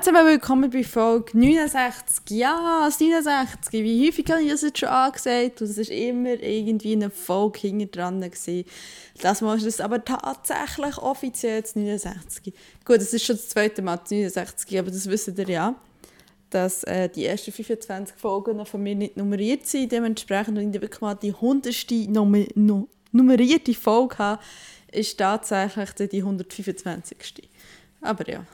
Hallo zusammen, willkommen bei Folge 69. Ja, das 69. Wie häufig habe ich das jetzt schon angesagt? Und es war immer irgendwie eine Folge hinter dran. Das Mal ist es aber tatsächlich offiziell das 69. Gut, es ist schon das zweite Mal das 69, aber das wisst ihr ja. Dass äh, die ersten 25 Folgen noch von mir nicht nummeriert sind. Dementsprechend, wenn ich wirklich mal die 100. Nummer no nummerierte Folge habe, ist tatsächlich die 125. Aber ja.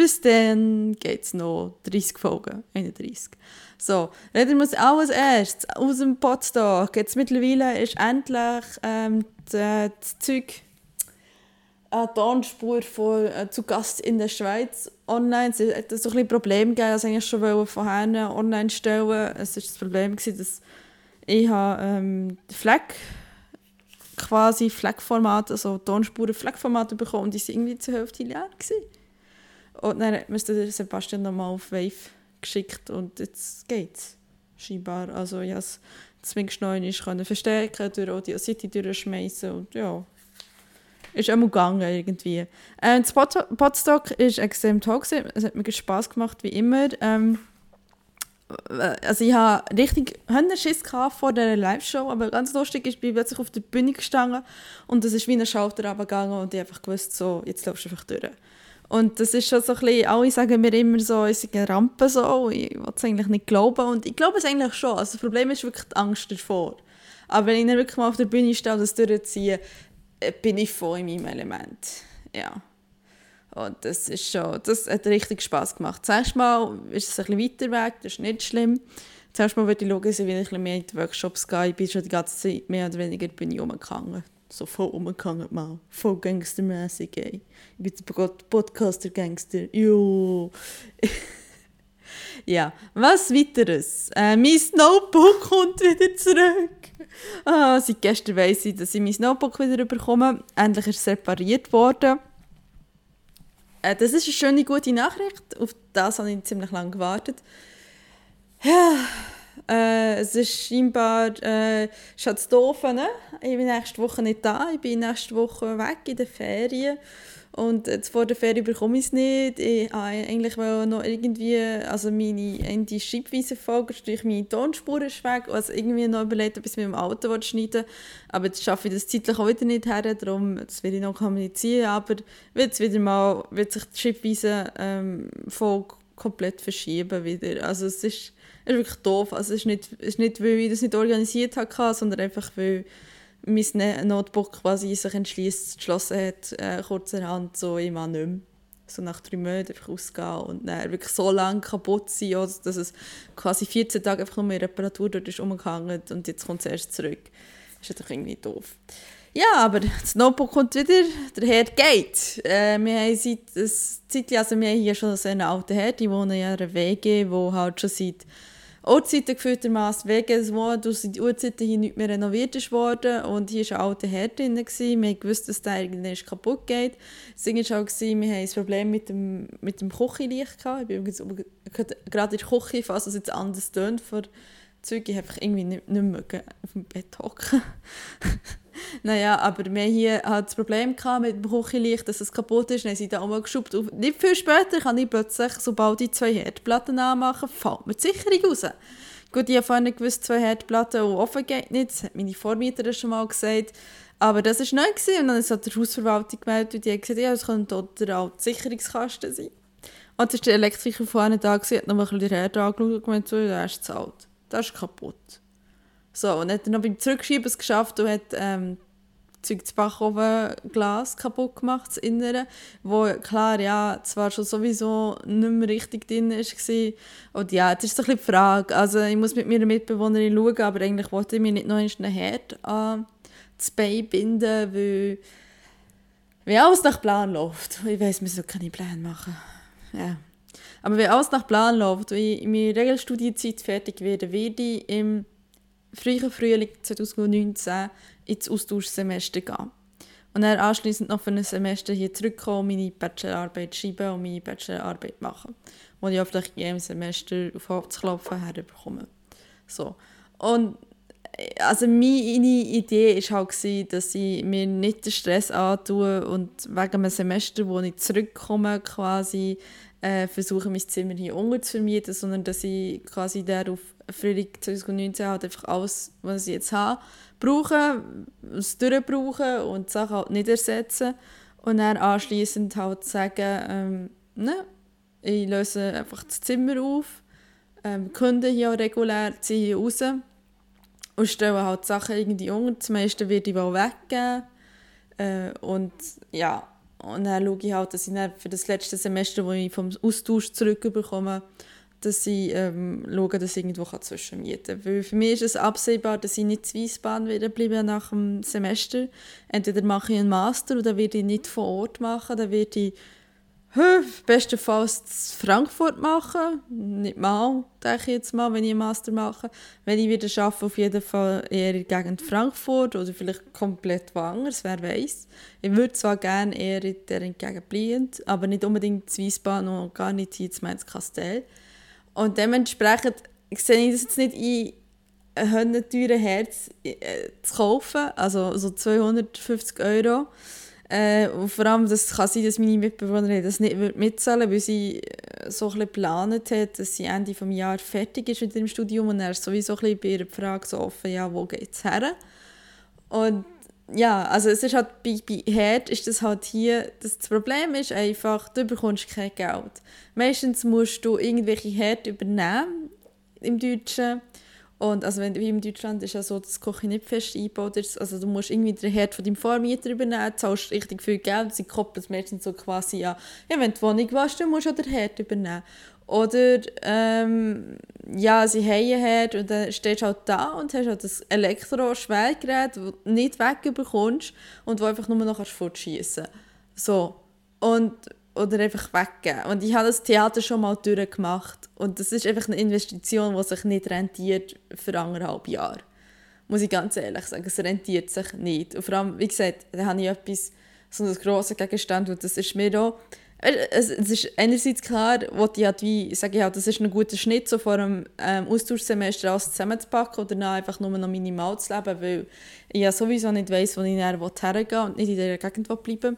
Bis dann geht es noch 30 Folgen, 31. So, reden wir alles erst aus dem Podstock. Jetzt mittlerweile ist endlich ähm, das, das Zeug eine Tonspur von äh, «Zu Gast in der Schweiz» online. Es hat so ein Problem gegeben, dass ich schon vorher online stellen Es war das Problem, dass ich habe, ähm, Fleck quasi Fleckformat, also Tonspuren Fleckformat bekommen und die waren irgendwie zur Hälfte leer. Gewesen. Und dann hat mir Sebastian nochmal auf Wave geschickt und jetzt geht's. Scheinbar. Also ich konnte es zumindest noch einmal verstärken, durch Audacity durchschmeißen und ja. Ist auch gegangen irgendwie. Ähm, das Podstock war extrem toll. Es hat mir Spass gemacht, wie immer. Ähm, also ich hatte richtig Schiss vor dieser Live-Show, aber ganz lustig ist, ich bin plötzlich auf der Bühne gestanden und es ist wie ein Schalter runtergegangen und ich einfach gewusst, so, jetzt läufst du einfach durch. Und das ist schon so ein bisschen, alle sagen mir immer so, es ist eine Rampe so, ich will es eigentlich nicht glauben und ich glaube es eigentlich schon. Also das Problem ist wirklich die Angst davor. Aber wenn ich dann wirklich mal auf der Bühne stehe und das durchziehe, äh, bin ich voll in meinem Element. Ja. Und das ist schon, das hat richtig Spass gemacht. Zuerst mal ist es ein bisschen weiter weg, das ist nicht schlimm. Zuerst mal würde ich schauen, dass ich ein bisschen mehr in die Workshops gehe. Ich bin schon die ganze Zeit mehr oder weniger bin ich rumgegangen so voll umgegangen mal. Voll gangstermäßig, ey. Ich bin Podcaster-Gangster. Jo. ja, was weiteres? Äh, mein Notebook kommt wieder zurück. Ah, seit gestern weiss ich, dass ich mein Notebook wieder bekomme. Endlich ist es repariert worden. Äh, das ist eine schöne, gute Nachricht. Auf das habe ich ziemlich lange gewartet. Ja äh, es ist scheinbar äh, schon das Doofe, ne? Ich bin nächste Woche nicht da, ich bin nächste Woche weg in den Ferien. Und jetzt vor der Ferie bekomme ich es nicht. Ich wollte eigentlich noch irgendwie, also meine Ende Schreibweise folgen, durch meine Tonspur ist weg. Also irgendwie noch überlegt, ob ich es mit dem Auto schneiden Aber jetzt schaffe ich das zeitlich auch wieder nicht her, darum will ich noch kommunizieren. Aber wird wieder mal, wird sich die Schreibweise ähm, komplett verschieben wieder. Also es ist ist wirklich doof. Also es ist nicht, es ist nicht, weil ich das nicht organisiert hatte, sondern einfach, weil mein ne-, Notebook quasi sich entschlossen hat, äh, kurzerhand so, ich mache nicht mehr. So nach drei Monaten einfach ausgehen und dann wirklich so lange kaputt sein, also dass es quasi 14 Tage einfach nur in Reparatur dort ist umgehangen und jetzt kommt es erst zurück. Das ist natürlich irgendwie doof. Ja, aber das Notebook kommt wieder, der Herd geht. Äh, wir haben seit ein Zeitchen, also wir haben hier schon so einen alten Herd, ich wohne in einer WG, wo halt schon seit Uhrzeiten gefühltermaßen wegen wo durch die Uhrzeiten hier nicht mehr renoviert worden und hier war ein alter Herd drin. Gewesen. Wir wussten, dass der irgendwann kaputt geht. Das Ding war auch, wir hatten ein Problem mit dem, mit dem Küchenlicht. Ich bin gerade in der Küche, falls es jetzt anders tönt, vor Zeug, ich einfach irgendwie nicht, nicht mehr auf dem Bett hocken. naja, aber wir hier halt das Problem mit dem Küchenlicht, dass es kaputt ist. Dann sie da auch mal geschubbt. Und nicht viel später kann ich plötzlich, sobald ich zwei Herdplatten anmache, fällt mir die Sicherung raus. Gut, ich habe vorhin gewusst, zwei Herdplatten und offen geht nicht. Das hat meine Vormieterin schon mal gesagt. Aber das war neu. Gewesen. Und dann hat der Hausverwaltung gemeldet und die hat gesagt, ja, es könnte dort der alte Sicherungskasten sein. Und dann ist der Elektriker vorne da, gewesen, hat noch mal ein bisschen den Herd angeschaut und gemeint, so, der ist zu alt. Das ist kaputt. So, und hat dann noch beim Zurückschieben es geschafft und hat ähm, Zeug zu Backofen Glas kaputt gemacht, das Innere, wo klar, ja, zwar schon sowieso nicht mehr richtig drin war. Und ja, das ist so ein bisschen die Frage. Also ich muss mit meiner Mitbewohnerin schauen, aber eigentlich wollte ich mir nicht noch einen Herd an das Bein binden, weil, weil alles nach Plan läuft. Ich weiss, wir sollen keine Pläne machen. Ja. Aber wenn alles nach Plan läuft und ich in meiner Regelstudienzeit fertig werde, werde ich im frühen Frühling 2019 ins Austauschsemester gehen. Und dann anschließend noch für ein Semester hier zurückkommen, meine Bachelorarbeit schreiben und meine Bachelorarbeit machen. Wo ich vielleicht in jedem Semester auf Hauptklopfen herbekomme. So. Und also meine Idee war halt, dass ich mir nicht den Stress antue und wegen einem Semester, wo ich zurückkomme, quasi äh, versuche, mein Zimmer hier unten zu vermieten, sondern dass ich quasi darauf Frühling 2019 halt einfach alles, was ich jetzt habe, brauche, es durchbrauchen und die Sachen halt nicht ersetzen und dann anschliessend halt sagen, ähm, ne, ich löse einfach das Zimmer auf, ähm, Kunden hier auch regulär, ziehe raus und stelle halt Sachen irgendwie unter. Das meiste werde ich wohl weggeben. Äh, und ja, und dann schaue ich halt, dass ich dann für das letzte Semester, wo ich vom Austausch zurückbekomme, dass ich ähm, schaue, dass ich irgendwo zwischenmieten kann. Weil für mich ist es absehbar, dass ich nicht in Wiesbaden wieder bleibe nach dem Semester. Entweder mache ich einen Master oder werde ich nicht vor Ort machen, dann werde ich bestenfalls Frankfurt machen. Nicht mal, denke ich jetzt mal, wenn ich einen Master mache. Wenn ich wieder arbeite, auf jeden Fall eher in der Gegend Frankfurt oder vielleicht komplett woanders, wer weiß. Ich würde zwar gerne eher in der Gegend bleiben, aber nicht unbedingt in Wiesbaden und gar nicht hier in Kastell. Und dementsprechend sehe ich das jetzt nicht ein, ein höllenteures Herz äh, zu kaufen, also so 250 Euro. Äh, und vor allem das kann sein, dass meine Mitbewohnerin das nicht mitzahlen weil sie äh, so ein geplant hat, dass sie Ende des Jahres fertig ist mit dem Studium und er ist sowieso ein bisschen bei ihrer Frage so offen, ja, wo geht es her? Und ja, also es ist halt bei, bei Herd ist das halt hier, das, Problem ist einfach, du bekommst kein Geld. Meistens musst du irgendwelche Herd übernehmen im Deutschen und also wenn, wie in Deutschland ist ja so, dass Koche nicht fest eingebaut ist. Also du musst irgendwie den Herd von deinem Vormieter übernehmen, zahlst richtig viel Geld, sie koppeln es meistens so quasi an, ja, wenn du die Wohnung warst, dann musst du auch den Herd übernehmen. Oder ähm, ja, sie einen Herd und dann stehst du halt da und hast halt das Elektro-Schwellgerät, das du nicht wegbekommst und wo einfach nur noch fortschießen. So. Und oder einfach weggeben. Und ich habe das Theater schon mal durchgemacht und das ist einfach eine Investition, die sich nicht rentiert für anderthalb Jahre. Muss ich ganz ehrlich sagen, es rentiert sich nicht. Und vor allem, wie gesagt, da habe ich etwas, so einen grossen Gegenstand und das ist mir auch es, es ist einerseits klar, wo ich halt wie, sage ich halt, das ist ein guter Schnitt, so vor einem ähm, Austauschsemester alles zusammenzupacken oder dann einfach nur noch minimal zu leben, weil ich ja sowieso nicht weiss, wo ich dann hergehen und nicht in dieser Gegend bleiben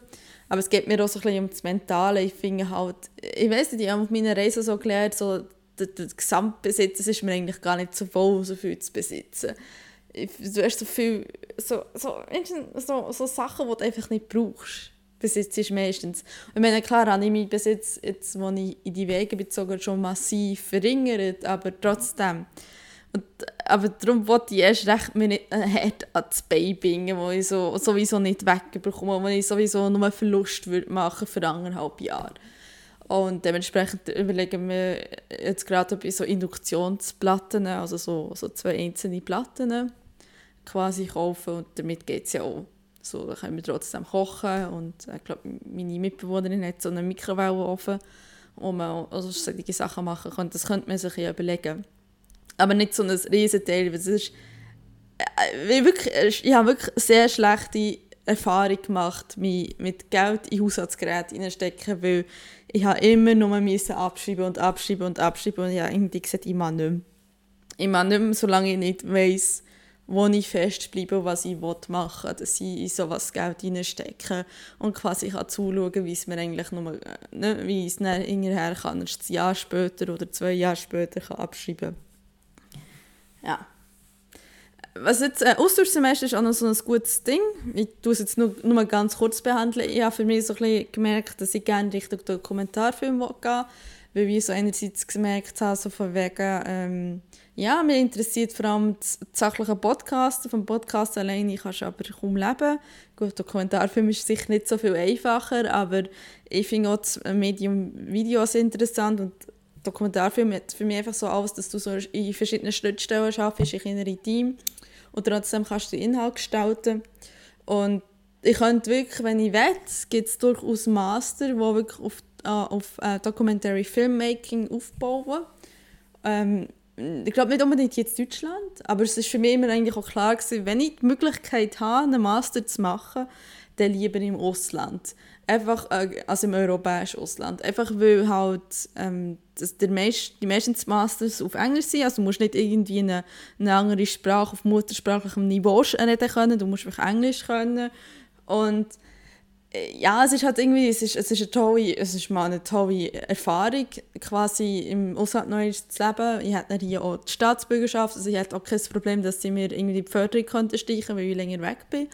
aber es geht mir auch so ein bisschen um das Mentale. Ich finde halt, ich weiß nicht, ich habe auf meiner Reise so gelernt, so, der, der Gesamtbesitz ist mir eigentlich gar nicht so wohl, so viel zu besitzen. Du hast so viel, so, so, so, so Sachen, die du einfach nicht brauchst. Besitz ist meistens. Und ich meine, klar habe ich meinen Besitz, jetzt, wo ich in die Wege bezogen schon massiv verringert, aber trotzdem und, aber darum wollte ich erst recht mir nicht hart an das Bein wo ich so, sowieso nicht wegbekomme, wo ich sowieso nur einen Verlust würde machen für anderthalb Jahre. Und dementsprechend überlegen wir jetzt gerade, ob ich so Induktionsplatten, also so, so zwei einzelne Platten quasi kaufe und damit geht es ja auch. So, können wir trotzdem kochen und ich glaube, meine Mitbewohnerin hat so einen Mikrowellenofen, wo man also solche Sachen machen kann. Das könnte man sich ja überlegen aber nicht so ein Riesenteil. Das ist, äh, wirklich, ich habe wirklich sehr schlechte Erfahrung gemacht, mich mit Geld in Haushaltsgeräte reinstecken, weil ich habe immer nur müssen abschreiben und abschreiben und abschreiben und ich habe irgendwie gesagt, ich mache nicht mehr. Ich mache nicht mehr, solange ich nicht weiss, wo ich festbleibe was ich machen will, dass ich in sowas Geld reinstecke und quasi kann zuschauen, wie es mir eigentlich nur, ne, wie es dann hinterher kann, ein Jahr später oder zwei Jahre später kann abschreiben. Ja. Was jetzt, äh, Austauschsemester ist auch noch so ein gutes Ding. Ich tue es jetzt nur, nur ganz kurz behandeln. Ich habe für mich so ein bisschen gemerkt, dass ich gerne Richtung Dokumentarfilm gehen will, weil ich so einerseits gemerkt habe, so von wegen, ähm, ja, mir interessiert vor allem das, das sachliche Podcasten. Vom Podcast alleine kannst du aber kaum leben. Gut, Dokumentarfilm ist sicher nicht so viel einfacher, aber ich finde auch das Medium Videos interessant und Dokumentarfilm hat für mich einfach so alles, dass du so in verschiedenen Schnittstellen arbeitest, in kleineren Team und trotzdem kannst du den Inhalt gestalten. Und ich könnte wirklich, wenn ich will, gibt es durchaus Master, die wirklich auf, äh, auf äh, Documentary Filmmaking aufbauen. Ähm, ich glaube nicht unbedingt jetzt Deutschland, aber es ist für mich immer eigentlich auch klar gewesen, wenn ich die Möglichkeit habe, einen Master zu machen, dann lieber im Ausland. einfach, äh, also im europäischen Ausland, einfach weil halt ähm, dass der meist, die meisten Masters auf Englisch sind, also du musst nicht irgendwie eine, eine andere Sprache auf muttersprachlichem Niveau reden können, du musst einfach Englisch können und äh, ja, es ist halt irgendwie, es ist, es ist, eine, tolle, es ist mal eine tolle Erfahrung, quasi im Ausland neu zu leben. Ich hatte hier auch die Staatsbürgerschaft, also ich hatte auch kein Problem, dass sie mir irgendwie die Förderung konnten streichen weil ich länger weg bin.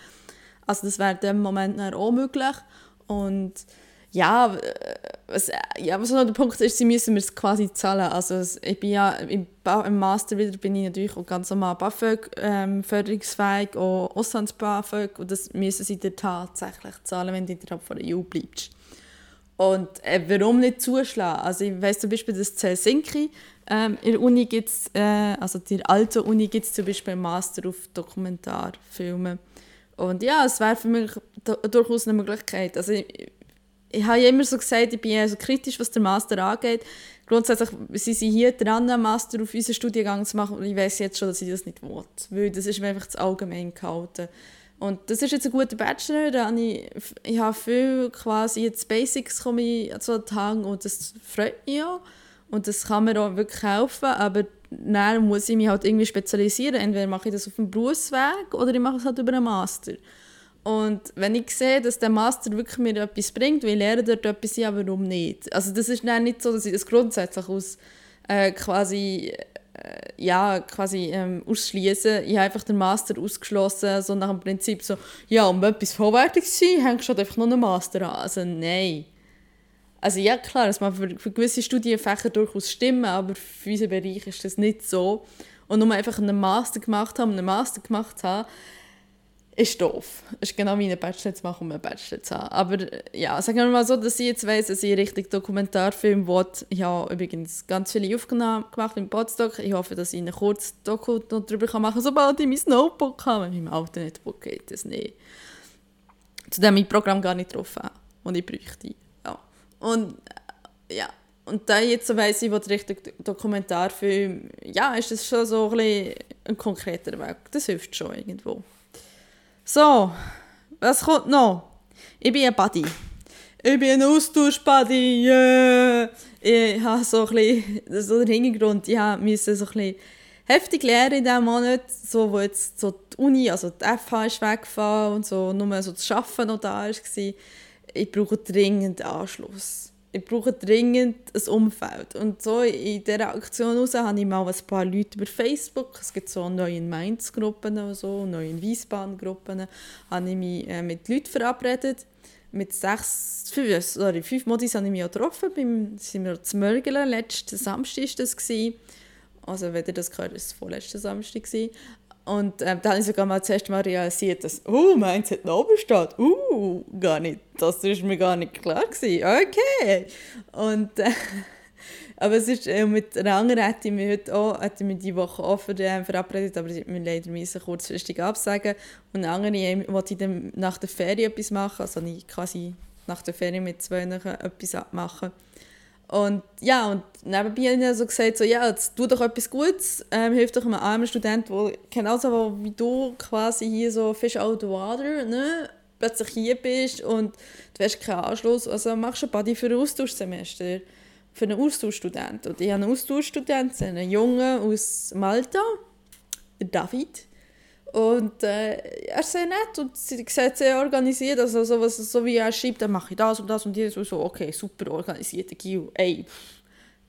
Also das wäre in dem Moment auch möglich. Und ja, was, ja, was noch der Punkt ist, sie müssen mir es quasi zahlen. Also ich bin ja im, im Master wieder bin ich natürlich auch ganz normal BAföG ähm, förderungsfähig, auch Auslands-BAföG und das müssen sie dir tatsächlich zahlen, wenn du innerhalb von der EU bleibst. Und äh, warum nicht zuschlagen? Also ich weiss zum Beispiel, dass Helsinki ähm, in der Uni gibt äh, also die alte Uni gibt es zum Beispiel einen Master auf Dokumentarfilme. Und ja, es wäre für mich durchaus eine Möglichkeit. Also ich, ich habe ja immer so gesagt, ich bin eher so kritisch, was der Master angeht. Grundsätzlich sind sie hier dran, einen Master auf unseren Studiengang zu machen ich weiß jetzt schon, dass ich das nicht will, weil das ist mir einfach zu allgemein gehalten. Und das ist jetzt ein guter Bachelor, da habe ich, ich habe viel quasi jetzt Basics komme ich so Tag und das freut mich auch und das kann mir auch wirklich helfen, aber dann muss ich mich halt irgendwie spezialisieren. Entweder mache ich das auf dem Berufsweg oder ich mache es halt über einen Master. Und wenn ich sehe, dass der Master wirklich mir etwas bringt, weil lerne dort etwas, ja, warum nicht? Also das ist dann nicht so, dass ich das grundsätzlich aus äh, quasi äh, ja, quasi ähm, ausschließen. Ich habe einfach den Master ausgeschlossen, so nach dem Prinzip so, ja, um etwas vollwertig zu sein, hängst du halt einfach noch einen Master an. Also nein. Also ja, klar, das mag für, für gewisse Studienfächer durchaus stimmen, aber für unseren Bereich ist das nicht so. Und nur einfach einen Master gemacht haben, einen Master gemacht haben, ist doof. Es ist genau wie Bachelor zu machen, um einen Bachelor zu haben. Aber ja, sagen wir mal so, dass ich jetzt weiss, dass ich richtig Dokumentarfilm will. Ich habe übrigens ganz viele Aufnahmen gemacht im Podstock. Ich hoffe, dass ich einen kurzen Doku darüber machen kann, sobald ich mein Notebook habe. Mit meinem alten Notebook geht das nicht. Zu dem ich Programm gar nicht drauf habe. Und ich bräuchte. Ja. Und ja, und da jetzt weiss ich, was richtig Dokumentarfilm, ja, ist das schon so ein, ein konkreter Weg. Das hilft schon irgendwo. So, was kommt noch? Ich bin ein Buddy. Ich bin ein Austausch-Buddy. Yeah. Ich habe so ein bisschen, so der Hintergrund, ich musste so ein bisschen heftig lernen in diesem Monat, so, wo jetzt so die Uni, also die FH ist weggefallen und so, nur so das Arbeiten noch da war. Ich brauche dringend Anschluss ich brauche dringend ein Umfeld. Und so in dieser Aktion heraus habe ich mal ein paar Leute über Facebook, es gibt so neue Mainz-Gruppen und so, neue Wiesbaden-Gruppen, habe ich mich äh, mit Leuten verabredet. Mit sechs, fünf, sorry, fünf Modis habe ich mich auch getroffen, beim, sind wir zu Mörgeln, letzten Samstag war das. Gewesen. Also, wenn ihr das gehört, war es vorletzten Samstag. Gewesen. Und ähm, dann habe ich sogar mal zuerst mal realisiert, dass, oh, Mainz hat eine Oberstadt. Uh, gar nicht. Das war mir gar nicht klar. Gewesen. Okay. Und, äh, aber es ist, äh, mit einer anderen hätte ich mich heute auch, hätte mich die Woche für, äh, verabredet, aber sie mir leider müssen kurzfristig absagen. Und eine andere äh, wollte ich dann nach der Ferien etwas machen, also ich quasi nach der Ferien mit zwei etwas machen. Und ja, und nebenbei habe ich so gesagt, so, ja, jetzt tu doch etwas Gutes, ähm, hilf doch einem armen Student, der genauso wie du quasi hier so Fish out of water, ne, plötzlich hier bist und du hast keinen Anschluss, also machst du ein Buddy für ein Austauschsemester, für einen Austauschstudent. Und ich habe einen Austauschstudent, einen Jungen aus Malta, David, und äh, er ist sehr nett und sie sieht sehr organisiert, also so, was, so wie er schreibt, dann mache ich das und das und jedes so, okay, super organisiert, Gil, ey,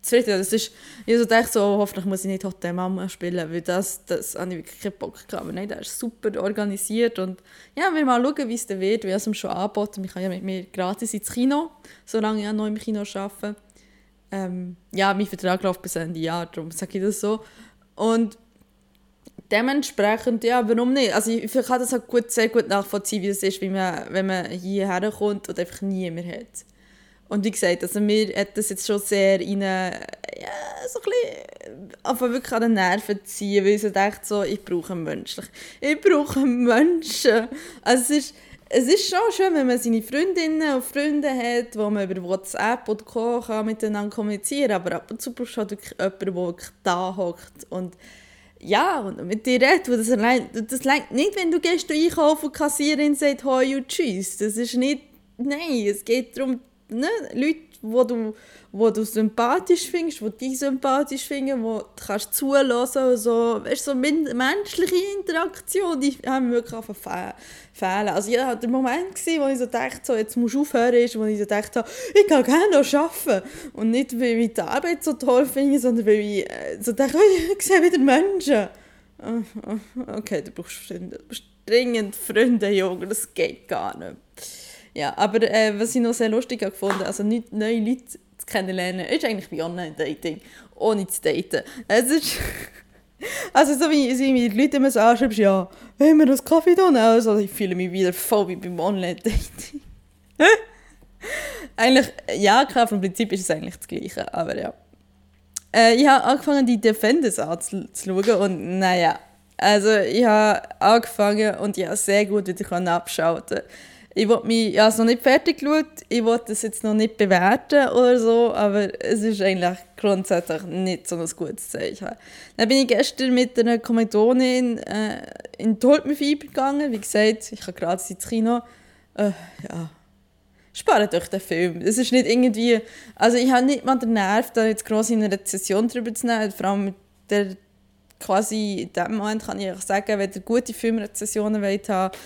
zufrieden. Das ist, ich so dachte so, hoffentlich muss ich nicht Hotel Mama spielen, weil das, das habe ich wirklich keinen Bock gehabt. Aber nein, der ist super organisiert und ja, wir mal schauen, wie es dann wird, wie es ihm schon angeboten. Ich kann ja mit mir gratis ins Kino, solange ich noch im Kino arbeite. Ähm, ja, mein Vertrag läuft bis Ende Jahr, darum sage ich das so. Und dementsprechend, ja, warum nicht? Also ich, ich kann das halt gut, sehr gut nachvollziehen, wie es ist, wie man, wenn man hierher kommt und einfach niemand hat. Und wie gesagt, also mir hat das jetzt schon sehr in ja, so ein bisschen wirklich an den Nerven ziehen, weil ich so dachte, so, ich brauche einen Menschen. Ich brauche einen Menschen. Also es ist, es ist schon schön, wenn man seine Freundinnen und Freunde hat, wo man über WhatsApp oder Co. miteinander kommunizieren kann, aber ab und zu brauchst du halt wirklich jemanden, der wirklich da hockt und ja, und mit dir redet, das allein, das reicht nicht, wenn du gehst einkaufen und die Kassiererin sagt «Hoi und tschüss». Das ist nicht nein, es geht darum, ne, Leute, wo du, wo du sympathisch findest, die dich sympathisch finden, wo du kannst zulassen so, weißt, so menschliche Interaktion, die haben wirklich angefangen fehlen. Also ja, der Moment gewesen, wo ich so dachte, so, jetzt musst du aufhören, ist, wo ich so dachte, ich kann gerne noch arbeiten. Und nicht, weil ich die Arbeit so toll finde, sondern weil ich äh, so dachte, oh, ich sehe wieder Menschen. Oh, okay, du brauchst. Du dringend Freunde, Junge, das geht gar nicht. Ja, aber äh, was ich noch sehr lustig habe gefunden also nicht neue Leute zu kennenlernen, ist eigentlich bei Online-Dating, ohne zu daten. Es ist... Also so wie, wie die Leute immer so anschreibst, ja, wenn wir das Kaffee da Also ich fühle mich wieder voll wie beim Online-Dating. eigentlich, ja klar, vom Prinzip ist es eigentlich das Gleiche, aber ja. Äh, ich habe angefangen, die Defenders anzuschauen und naja, also ich habe angefangen und ich habe sehr gut wieder abschalten ich wollte mich, ja, es noch nicht fertig geschaut, ich wollte das jetzt noch nicht bewerten oder so, aber es ist eigentlich grundsätzlich nicht so ein gutes Zeichen. Dann bin ich gestern mit einer Kommilitonin äh, in Tolpenfieber gegangen, wie gesagt, ich habe gerade ins Kino, äh, ja, spart euch den Film. Es ist nicht irgendwie, also ich habe nicht mal den Nerv, da jetzt gross in eine Rezession drüber zu nehmen, vor allem mit der quasi in dem Moment kann ich euch sagen, wenn ihr gute Filmrezessionen wollt haben,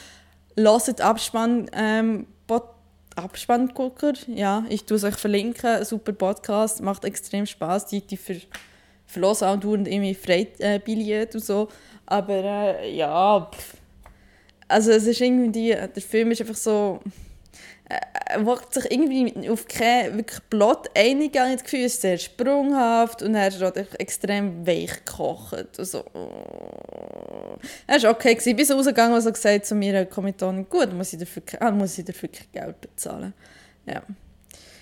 Hört Abspann, ähm, Abspanngucker. Ja, ich tue es euch verlinken. Super Podcast, macht extrem Spaß. Die, die ver verlosen auch dauernd irgendwie Freibillett und so. Aber äh, ja, pff. also es ist irgendwie, der Film ist einfach so äh, macht sich irgendwie auf keinen wirklich Plot einig. Ich das Gefühl, ist sehr sprunghaft und er ist auch extrem weich gekocht. Also, er war okay. Gewesen. Bis rausgegangen und so gesagt zu mir, Kommilitonin, gut, muss ich dafür, ah, muss ich dafür kein Geld bezahlen. Ja.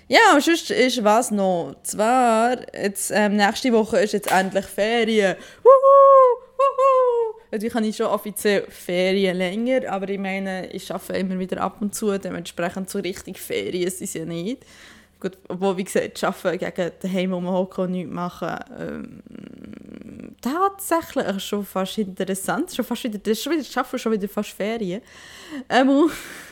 Ja, und sonst ist was noch. Zwar, jetzt, ähm, nächste Woche ist jetzt endlich Ferien. Wuhu! Wuhu! Natürlich habe ich schon offiziell Ferien länger, aber ich meine, ich arbeite immer wieder ab und zu, dementsprechend so richtig Ferien sind sie ja nicht. Gut, obwohl, wie gesagt, arbeiten gegen daheim rumhocken und nichts machen, ähm, tatsächlich schon fast interessant. Schon fast wieder, das ist schon wieder, arbeiten schon wieder fast Ferien. Ähm,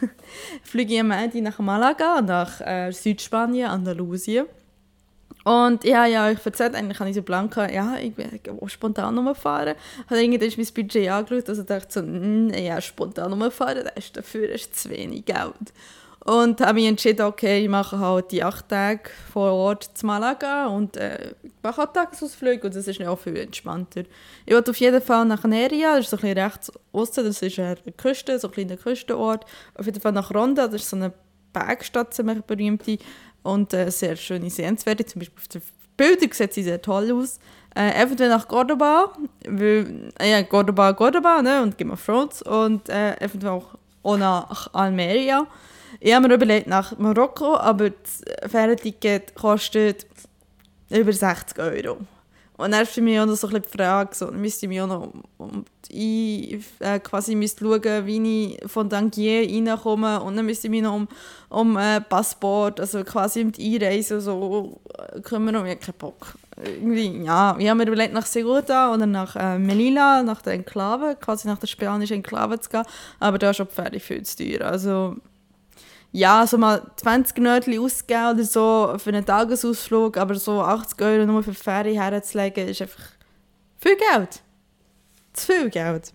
fliege ich am Ende nach Malaga, nach äh, Südspanien, Andalusien. Und ja, ja, ich erzählt, eigentlich ich so blank, ja, ich will spontan rumfahren. Habe irgendwann mein Budget angeschaut, also dachte so, ja, spontan rumfahren, das ist dafür ist zu wenig Geld. Und habe mich entschieden, okay, ich mache halt die acht Tage vor Ort zu Malaga und äh, mache halt Tagesausflüge und das ist auch viel entspannter. Ich wollte auf jeden Fall nach Neria, das ist so ein bisschen rechts osten, das ist eine Küste, so ein kleiner Küstenort. Auf jeden Fall nach Ronda, das ist so eine Bergstadt, ziemlich berühmte und äh, sehr schöne Sehenswerte. Zum Beispiel auf den Bildern sieht sie sehr toll aus. Äh, eventuell nach Cordoba, weil, äh, ja, Cordoba, Cordoba, ne, und Game of Thrones. Und äh, eventuell auch, nach Almeria. Ich habe mir überlegt nach Marokko, aber das Fährenticket kostet über 60 Euro. Und dann ist für mich auch noch so ein die Frage, so, müsste ich mich auch noch um die, äh, quasi müsste schauen, wie ich von Tangier reinkomme. Und dann müsste ich mich noch um, um äh, Passport, also quasi um die Einreise so äh, kümmern. Und ich habe keinen Bock. Irgendwie, ja, ich habe mir überlegt, nach Seguta oder nach äh, Melilla, nach der Enklave, quasi nach der spanischen Enklave zu gehen, aber da ist die Fähre viel zu teuer, also ja, so mal 20 Nötchen ausgeben oder so für einen Tagesausflug, aber so 80 Euro nur für die Fähre herzulegen, ist einfach viel Geld. Zu viel Geld.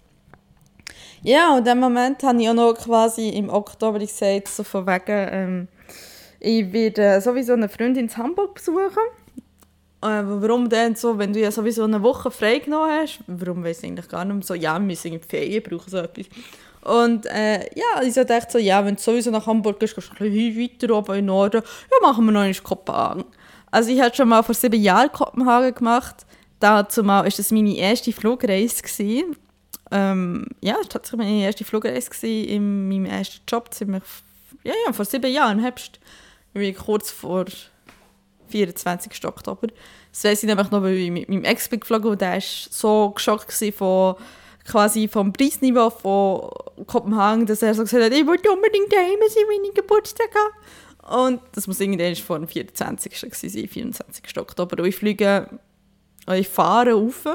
Ja, und in dem Moment habe ich auch noch quasi im Oktober gesagt, so von wegen, ähm, ich werde sowieso eine Freundin in Hamburg besuchen. Äh, warum denn so, wenn du ja sowieso eine Woche frei genommen hast, warum weiß ich eigentlich gar nicht mehr so, ja, wir müssen in die Ferien brauchen, so etwas. Und äh, ja, ich dachte so, ja, wenn du sowieso nach Hamburg gehst, gehst du ein weiter oben in den Norden, ja, machen wir noch einmal Kopenhagen. Also ich hatte schon mal vor sieben Jahren Kopenhagen gemacht. Dazu mal war das meine erste Flugreise. Ähm, ja, das war tatsächlich meine erste Flugreise in meinem ersten Job. Ziemlich, ja, ja, vor sieben Jahren, im Herbst. Ich kurz vor 24. Oktober. Das weiss ich nämlich noch, weil ich mit meinem Ex bin geflogen und der war so geschockt von quasi vom Preisniveau von Kopenhagen, dass er so gesagt hat, ich wollte unbedingt daheim sein, wenn ich Geburtstag habe. Und das muss irgendwann vor dem 24. sein, 24. Oktober. Und ich fliege, ich fahre rauf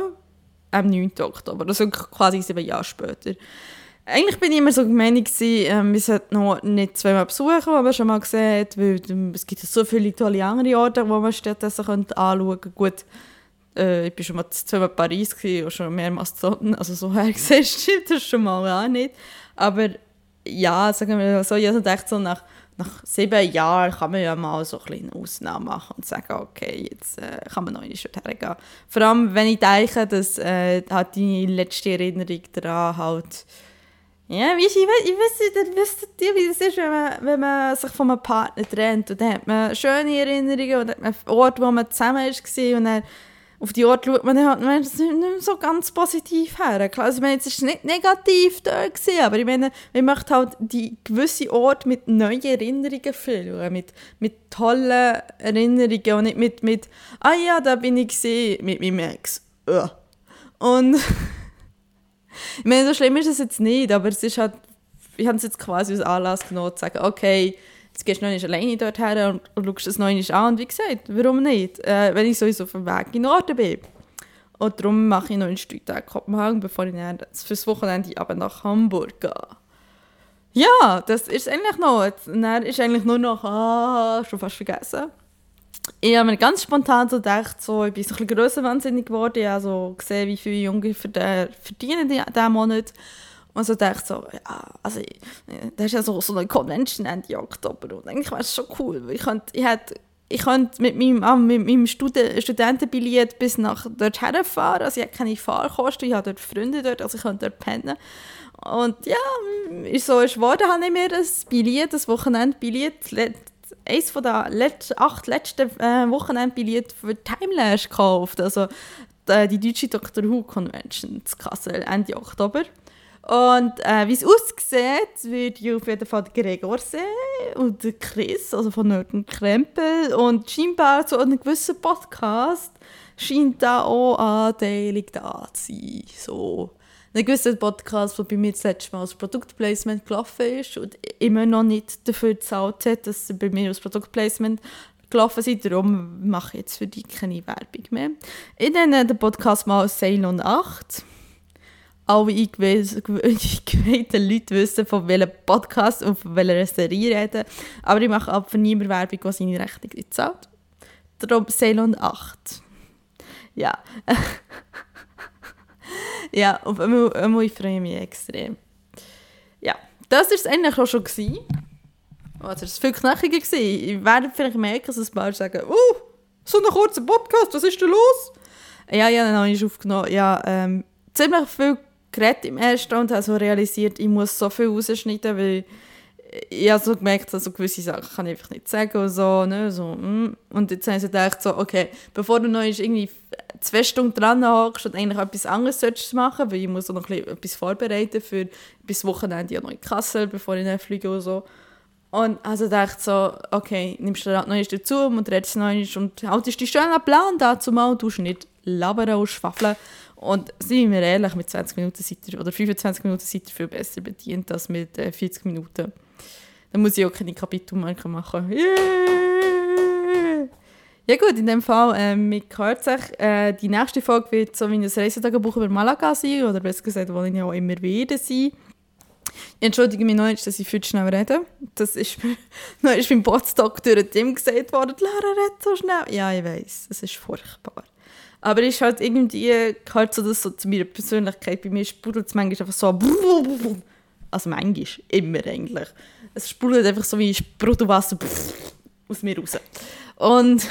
am 9. Oktober, also quasi sieben Jahre später. eigentlich bin ich immer so gemeint, ähm, wir sollten noch nicht zweimal besuchen, was man schon mal gesehen weil ähm, es gibt so viele tolle andere Orte, wo man stattdessen anschauen könnte. Gut, äh, ich war schon mal zweimal in Paris und schon mehrmals dort, also so hergesehen stimmt das schon mal auch nicht. Aber ja, sagen wir so, ich habe gedacht, so nach, nach sieben Jahren kann man ja mal so ein eine Ausnahme machen und sagen, okay, jetzt äh, kann man noch nicht hergehen. Vor allem, wenn ich denke, dass äh, hat die letzte Erinnerung daran halt ja, wie ich, ich, weiß, wisst wie es ist, wenn man, wenn man sich von einem Partner trennt. Und dann hat man schöne Erinnerungen und hat man Orte, wo man zusammen war und dann auf die Orte schaut man dann halt nicht so ganz positiv her. Klar, also ich meine, es war nicht negativ da, gewesen, aber ich meine, man möchte halt die gewisse Orte mit neuen Erinnerungen füllen, mit, mit tollen Erinnerungen und nicht mit, mit «Ah ja, da bin ich gesehen mit meinem Ex». Und ich meine, so schlimm ist es jetzt nicht, aber es ist halt, ich habe es jetzt quasi als Anlass genommen, zu sagen, okay, jetzt gehst du noch nicht alleine dorthin und, und schaust es noch einmal an. Und wie gesagt, warum nicht? Äh, wenn ich sowieso auf dem Weg in den Norden bin. Und darum mache ich noch einen Stück Kopenhagen, bevor ich dann fürs Wochenende aber nach Hamburg gehe. Ja, das ist eigentlich noch. Dann ist eigentlich nur noch, ah, schon fast vergessen. Ich habe mir ganz spontan so gedacht, so, ich bin so ein bisschen wahnsinnig geworden. Ich habe so gesehen, wie viele Junge verdienen diesen Monat. Und so dachte so, ja, also, das ist ja so, so eine Convention Ende Oktober und eigentlich wäre es schon cool, weil ich könnte, ich ich könnte mit meinem, ah, mit meinem Studen Studentenbillett bis nach dort herfahren, also ich habe keine Fahrkosten, ich habe dort Freunde dort, also ich könnte dort pennen. Und ja, so ist geworden, habe ich mir das Billett, das Wochenendbillett, eines von den acht letzten äh, Wochenendbillett für Timelash gekauft, also die, die deutsche Doctor Who Convention zu Kassel Ende Oktober. Und äh, wie es aussieht, wird ich auf jeden Fall Gregor sehen und Chris, also von Nörden Krempel. Und scheinbar zu einem gewissen Podcast scheint da auch Anteilung da zu sein. So. Ein gewisser Podcast, der bei mir das letzte Mal als Produktplacement gelaufen ist und immer noch nicht dafür gezahlt hat, dass er bei mir als Produktplacement gelaufen sind. Darum mache ich jetzt für dich keine Werbung mehr. Ich nenne den Podcast mal Ceylon 8 alle eingeweihten Leute wissen, von welchem Podcast und von welcher Serie reden. Aber ich mache ab für niemand Werbung, die seine Rechnung nicht zahlt. Darum Ceylon 8. Ja. ja, auf einmal, ich freue mich extrem. Ja, das war es eigentlich schon. Gewesen. Also, es war viel knackiger. Gewesen. Ich werde vielleicht merken, dass ein paar sagen, «Uh, so ein kurzer Podcast, was ist da los?» Ja, ja, dann habe ich aufgenommen. Ja, ähm, ziemlich viel geredet im ersten und habe so realisiert, ich muss so viel rausschneiden, weil ich habe so gemerkt, dass so gewisse Sachen kann ich einfach nicht sagen und so, ne, so, mm. und jetzt habe ich gedacht, so, okay, bevor du noch irgendwie zwei Stunden dran hockst und eigentlich etwas anderes solltest machen, weil ich muss noch etwas vorbereiten für bis Wochenende ja noch in Kassel, bevor ich fliege und so. Und also dachte so, okay, nimmst du noch dazu und redest noch und haltest dich schön an Plan dazu mal, du nicht labern und schwafeln und seien wir ehrlich, mit 20 Minuten seid ihr, oder 25 Minuten seid ihr viel besser bedient als mit äh, 40 Minuten. Dann muss ich auch keine Kapitelmarken machen. Yeah! Ja gut, in dem Fall, ich hört sich, äh, die nächste Folge wird so wie ein Reisetagebuch über Malaga sein, oder besser gesagt, wo ich ja auch immer wieder sein. Ich entschuldige mich noch nicht, dass ich viel zu schnell rede. Das ist, noch ist beim Botsdoktor Tim gesagt worden, Lara redet so schnell. Ja, ich weiß, es ist furchtbar. Aber ist halt irgendwie, gehört so das so zu meiner Persönlichkeit. Bei mir sprudelt es manchmal einfach so, also manchmal, immer eigentlich. Es sprudelt einfach so wie Sprudelwasser aus mir raus. Und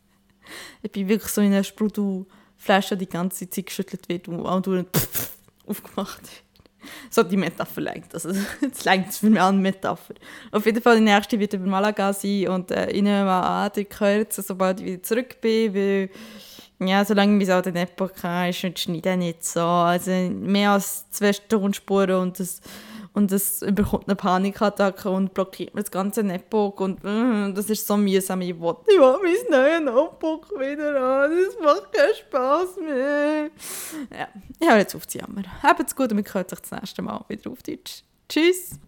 ich bin wirklich so in einer Sprudelflasche, die ganze Zeit geschüttelt wird und andauernd aufgemacht wird. So die Metapher lenkt. Also, das lenkt für mich an Metapher. Auf jeden Fall, die nächste wird über Malaga sein und äh, ich nehme an, ihr hört sobald ich wieder zurück bin, weil ja, solange bis auch den Epoch ist, schneide ich nicht so. Also mehr als zwei Stunden Spuren und das, und das bekommt eine Panikattacke und blockiert mir das ganze Notebook und uh, das ist so mühsam. Ich will, ich will mein neues Notebook wieder an, das macht keinen Spass mehr. Ja, ich höre jetzt auf zu jammern. Habt's gut und wir hören sich das nächste Mal wieder auf Deutsch. Tschüss!